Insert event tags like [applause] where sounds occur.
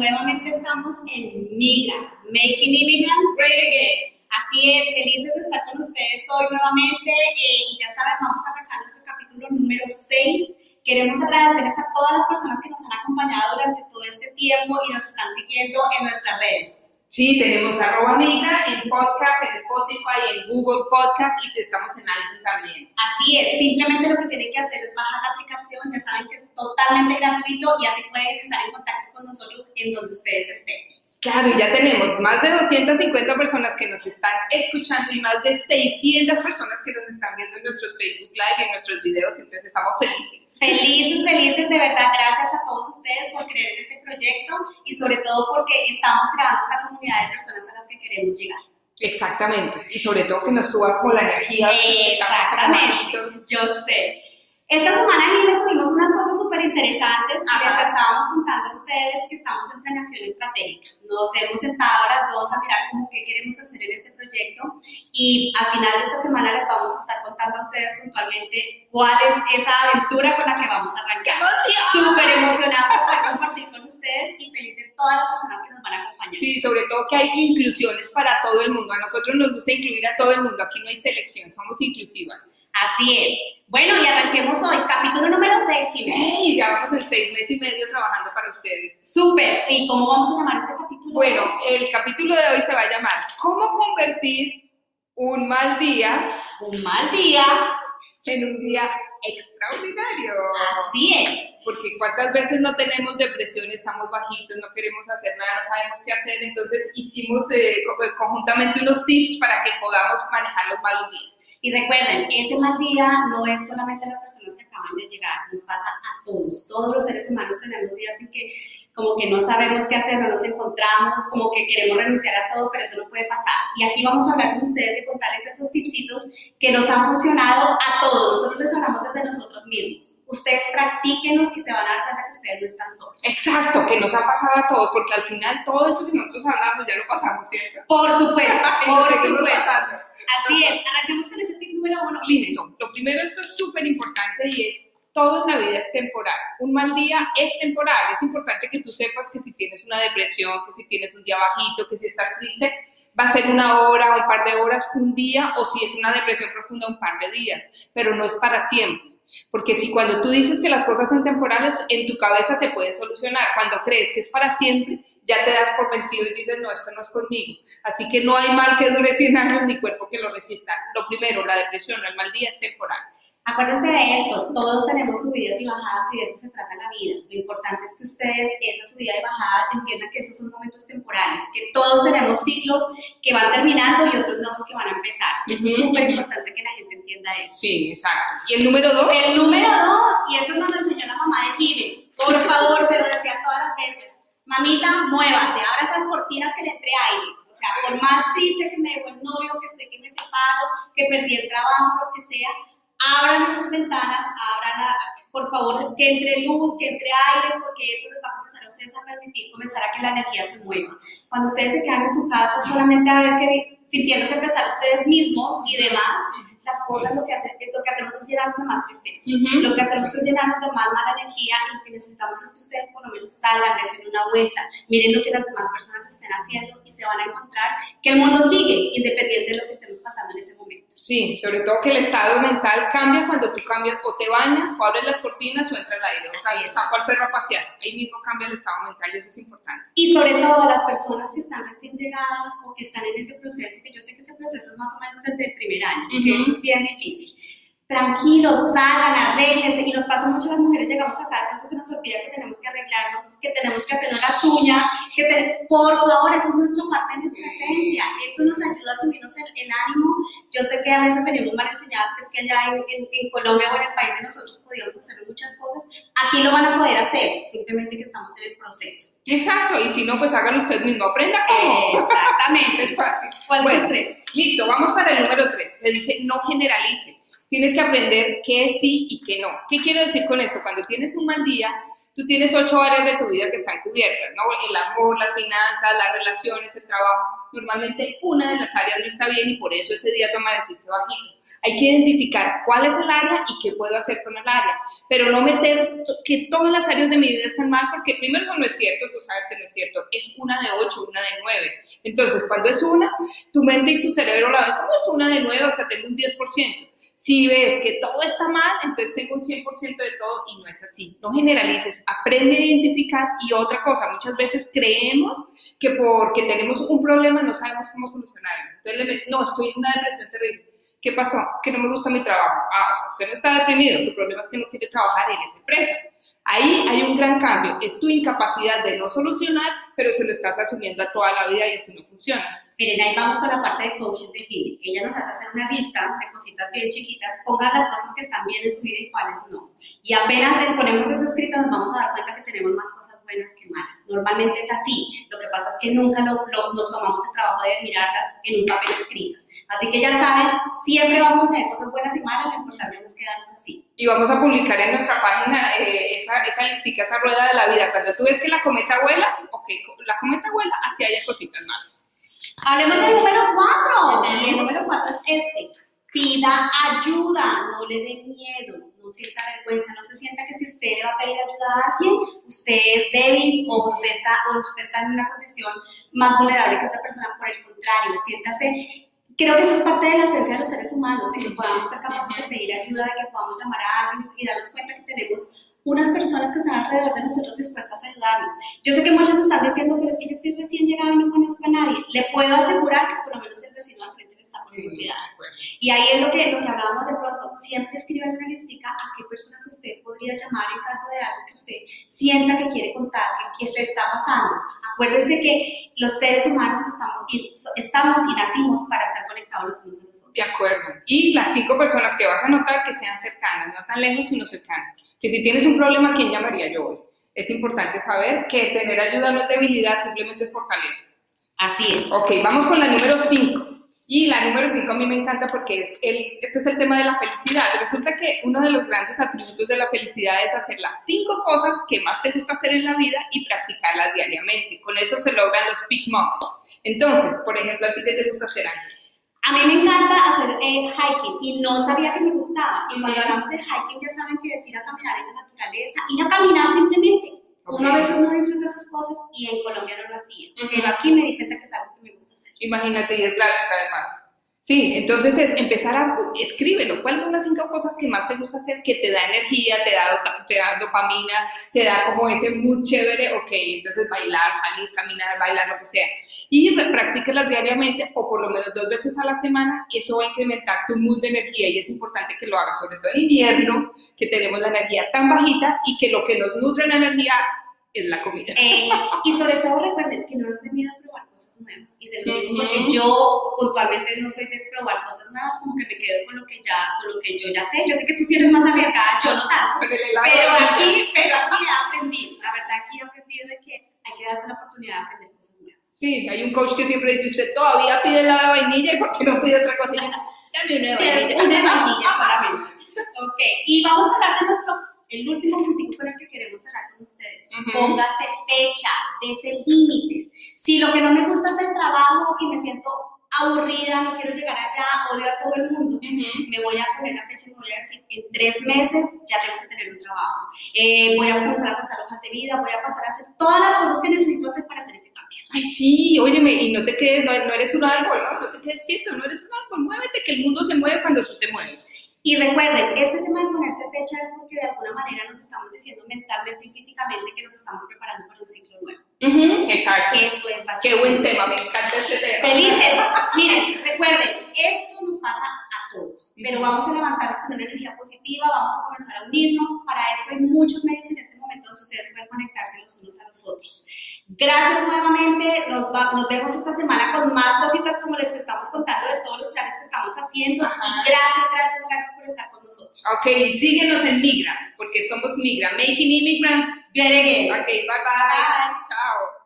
nuevamente estamos en Migra, Making Immigrants Great Again. Así es, felices de estar con ustedes hoy nuevamente eh, y ya saben, vamos a arrancar nuestro capítulo número 6. Queremos agradecerles a todas las personas que nos han acompañado durante todo este tiempo y nos están siguiendo en nuestras redes. Sí, tenemos arroba migra en podcast, en Spotify, en Google Podcast y estamos en iTunes también. Así es, simplemente lo que tienen que hacer es bajar la aplicación, ya saben que es totalmente gratuito y así pueden estar en contacto con nosotros en donde ustedes estén. Claro, ya tenemos más de 250 personas que nos están escuchando y más de 600 personas que nos están viendo en nuestros Facebook Live y en nuestros videos, entonces estamos felices. Felices, felices, de verdad, gracias a todos ustedes por creer en este proyecto y sobre todo porque estamos creando esta comunidad de personas a las que queremos llegar. Exactamente, y sobre todo que nos suba con la energía. Exactamente, yo sé. Esta semana me subimos unas fotos súper interesantes y les estábamos contando a ustedes que estamos en planeación estratégica. Nos hemos sentado las dos a mirar cómo qué queremos hacer en este proyecto y al final de esta semana les vamos a estar contando a ustedes puntualmente cuál es esa aventura con la que vamos a arrancar. Súper emocionada de poder compartir con ustedes y feliz de todas las personas que nos van a acompañar. Sí, sobre todo que hay inclusiones para todo el mundo. A nosotros nos gusta incluir a todo el mundo. Aquí no hay selección, somos inclusivas. Así es. Bueno, y arranquemos hoy, capítulo número 6, Sí, ya vamos en seis meses y medio trabajando para ustedes. Súper. ¿Y cómo vamos a llamar este capítulo? Bueno, el capítulo de hoy se va a llamar ¿Cómo convertir un mal día? Un mal día. En un día extraordinario. Así es. Porque cuántas veces no tenemos depresión, estamos bajitos, no queremos hacer nada, no sabemos qué hacer. Entonces hicimos eh, conjuntamente unos tips para que podamos manejar los malos días. Y recuerden, ese mal día no es solamente las personas que acaban de llegar, nos pasa a todos. Todos los seres humanos tenemos días en que como que no sabemos qué hacer, no nos encontramos, como que queremos renunciar a todo, pero eso no puede pasar. Y aquí vamos a hablar con ustedes de contarles esos tipsitos que nos han funcionado a todos. Nosotros les hablamos desde nosotros mismos. Ustedes practíquenlos y se van a dar cuenta que ustedes no están solos. Exacto, que nos ha pasado a todos, porque al final todo eso que nosotros hablamos ya lo pasamos, ¿cierto? Por supuesto, [laughs] por supuesto. Así es, arranquemos con ese tip número uno. Listo. Lo primero, esto es súper importante y es todo en la vida es temporal. Un mal día es temporal. Es importante que tú sepas que si tienes una depresión, que si tienes un día bajito, que si estás triste, va a ser una hora, un par de horas, un día, o si es una depresión profunda, un par de días, pero no es para siempre. Porque si cuando tú dices que las cosas son temporales, en tu cabeza se pueden solucionar. Cuando crees que es para siempre, ya te das por vencido y dices, no, esto no es conmigo. Así que no hay mal que dure 100 años ni cuerpo que lo resista. Lo primero, la depresión, el mal día es temporal. Acuérdense de esto, todos tenemos subidas y bajadas y de eso se trata la vida. Lo importante es que ustedes, esa subida y bajada, entiendan que esos son momentos temporales, que todos tenemos ciclos que van terminando y otros nuevos que van a empezar. Y eso es súper importante que la gente entienda eso. Sí, exacto. ¿Y el número dos? El número dos, y eso nos lo enseñó la mamá de Jive. Por favor, se lo decía todas las veces. Mamita, muévase, abra esas cortinas que le entre aire. O sea, por más triste que me dejó el novio, que estoy que me separo, que perdí el trabajo, lo que sea, abran esas ventanas, abran, por favor, que entre luz, que entre aire, porque eso les va a comenzar a ustedes a permitir comenzar a que la energía se mueva. Cuando ustedes se quedan en su casa, solamente a ver que sintiéndose empezar ustedes mismos y demás, las cosas lo que, hace, lo que hacemos es llenarnos de más tristeza. Lo que hacemos es llenarnos de más mala energía y lo que necesitamos es que ustedes por lo menos salgan, de una vuelta, miren lo que las demás personas estén haciendo y se van a encontrar que el mundo sigue independiente de lo que estemos pasando en ese momento. Sí, sobre todo que el estado mental cambia cuando tú cambias o te bañas o abres las cortinas o entra el aire. O sea, saco al perro a pasear. Ahí mismo cambia el estado mental y eso es importante. Y sobre todo las personas que están recién llegadas o que están en ese proceso, que yo sé que ese proceso es más o menos el del primer año, que es bien difícil tranquilos, salgan, arreglense. Y nos pasa mucho a las mujeres, llegamos acá, entonces se nos olvida que tenemos que arreglarnos, que tenemos que hacernos las uñas, que por favor, eso es nuestra parte de nuestra esencia. Eso nos ayuda a subirnos el, el ánimo. Yo sé que a veces venimos mal enseñadas, que es que allá en, en, Colombia o en el país de nosotros podíamos hacer muchas cosas. Aquí lo van a poder hacer, simplemente que estamos en el proceso. Exacto, y si no, pues háganlo usted mismo, aprenda cómo. Exactamente. [laughs] es fácil. ¿Cuál es el tres? Listo, vamos para el número tres. Se dice no generalice tienes que aprender qué sí y qué no. ¿Qué quiero decir con esto? Cuando tienes un mal día, tú tienes ocho áreas de tu vida que están cubiertas, ¿no? El amor, las finanzas, las relaciones, el trabajo. Normalmente una de las áreas no está bien y por eso ese día tú amaneciste bajito. Hay que identificar cuál es el área y qué puedo hacer con el área, pero no meter que todas las áreas de mi vida están mal, porque primero eso no es cierto, tú sabes que no es cierto, es una de ocho, una de nueve. Entonces, cuando es una, tu mente y tu cerebro la ven como es una de nueve, o sea, tengo un 10%. Si ves que todo está mal, entonces tengo un 100% de todo y no es así. No generalices, aprende a identificar y otra cosa, muchas veces creemos que porque tenemos un problema no sabemos cómo solucionarlo. Entonces, le no, estoy en una depresión terrible. ¿Qué pasó? Es que no me gusta mi trabajo. Ah, o sea, usted no está deprimido, su problema es que no quiere trabajar en esa empresa. Ahí hay un gran cambio, es tu incapacidad de no solucionar, pero se lo estás asumiendo a toda la vida y así no funciona. Miren, ahí vamos con la parte de coaching de Jimmy. Ella nos hace hacer una lista de cositas bien chiquitas, pongan las cosas que están bien en su vida y cuáles no. Y apenas ponemos eso escrito nos vamos a dar cuenta que tenemos más cosas buenas que malas. Normalmente es así. Lo que pasa es que nunca nos tomamos el trabajo de mirarlas en un papel escritas. Así que ya saben, siempre vamos a tener cosas buenas y malas, lo importante es quedarnos así. Y vamos a publicar en nuestra página eh, esa, esa listica, esa rueda de la vida. Cuando tú ves que la cometa vuela, ok, la cometa vuela, así haya cositas malas. Hablemos del número 4. Y el número 4 es este. Pida ayuda, no le dé miedo, no sienta vergüenza, no se sienta que si usted le va a pedir ayuda a alguien, usted es débil o usted está, o usted está en una condición más vulnerable que otra persona. Por el contrario, siéntase creo que eso es parte de la esencia de los seres humanos, de que podamos ser capaces de pedir ayuda, de que podamos llamar a alguien y darnos cuenta que tenemos unas personas que están alrededor de nosotros dispuestas a ayudarnos. Yo sé que muchos están diciendo, pero es que yo estoy recién llegado y no conozco a nadie. Le puedo asegurar que por lo menos el vecino al frente le está poniendo cuidado. Y ahí es lo que, lo que hablábamos de pronto. Siempre escriban una listica a qué personas usted podría llamar en caso de algo que usted sienta que quiere contar, que, que se está pasando. Acuérdense que los seres humanos estamos y, estamos y nacimos para estar conectados los unos a los otros. De acuerdo. Y las cinco personas que vas a notar que sean cercanas, no tan lejos, sino cercanas que si tienes un problema, ¿quién llamaría yo hoy? Es importante saber que tener ayuda no es debilidad, simplemente es fortaleza. Así es. Ok, vamos con la número 5. Y la número 5 a mí me encanta porque es el, este es el tema de la felicidad. Resulta que uno de los grandes atributos de la felicidad es hacer las cinco cosas que más te gusta hacer en la vida y practicarlas diariamente. Con eso se logran los peak moments. Entonces, por ejemplo, ¿a ti qué te gusta hacer, a mí me encanta hacer eh, hiking y no sabía que me gustaba. Y cuando hablamos de hiking ya saben que es ir a caminar en la naturaleza, ir a caminar simplemente. Uno a veces no disfruta esas cosas y en Colombia no lo hacía. Pero aquí me di cuenta que es algo que me gusta hacer. Imagínate, y es gratis además. Sí, entonces empezar a escríbelo. ¿Cuáles son las cinco cosas que más te gusta hacer que te da energía, te da, te da dopamina, te da como ese mood chévere? Ok, entonces bailar, salir, caminar, bailar, lo que sea. Y practícalas diariamente o por lo menos dos veces a la semana eso va a incrementar tu mood de energía y es importante que lo hagas, sobre todo en invierno, que tenemos la energía tan bajita y que lo que nos nutre la energía es la comida. Eh, y sobre todo recuerden que no nos dé miedo cosas nuevas. Y se lo digo porque yo puntualmente no soy de probar cosas nuevas, como que me quedo con lo que ya, con lo que yo ya sé. Yo sé que tú sí eres más arriesgada, yo no tanto. Pero aquí, pero aquí he aprendido, la verdad aquí he aprendido de que hay que darse la oportunidad de aprender cosas nuevas. Sí, hay un coach que siempre dice, usted todavía pide la de vainilla y por qué no pide otra cosa. [laughs] Dame una de vainilla. Una de vainilla solamente. ok, y vamos a hablar de nuestro el último punto con el que queremos cerrar con ustedes. Póngase fecha, dese límites. Si lo que no me gusta es el trabajo y me siento aburrida, no quiero llegar allá, odio a todo el mundo, me voy a poner la fecha y me voy a decir, en tres meses ya tengo que tener un trabajo. Eh, voy a comenzar a pasar hojas de vida, voy a pasar a hacer todas las cosas que necesito hacer para hacer ese cambio. Ay, sí, óyeme, y no te quedes, no, no eres un árbol, ¿no? no te quedes quieto, no eres un árbol, muévete, que el mundo se mueve cuando tú te mueves. Y recuerden, este tema de ponerse fecha es porque de alguna manera nos estamos diciendo mentalmente y físicamente que nos estamos preparando para un ciclo nuevo. exacto. Eso es bastante. Qué buen tema, me encanta este tema. Felices. Miren, recuerden, esto nos pasa a todos, pero vamos a levantarnos con una energía positiva, vamos a comenzar a unirnos. Para eso hay muchos medios en este momento donde ustedes pueden conectarse los unos a los otros. Gracias nuevamente, nos, nos, vemos esta semana con más cositas como les estamos contando de todos los planes que estamos haciendo. Y gracias, gracias, gracias por estar con nosotros. Ok, síguenos en Migra, porque somos Migra, Making Immigrants Great again. Ok, bye bye. bye. Chao.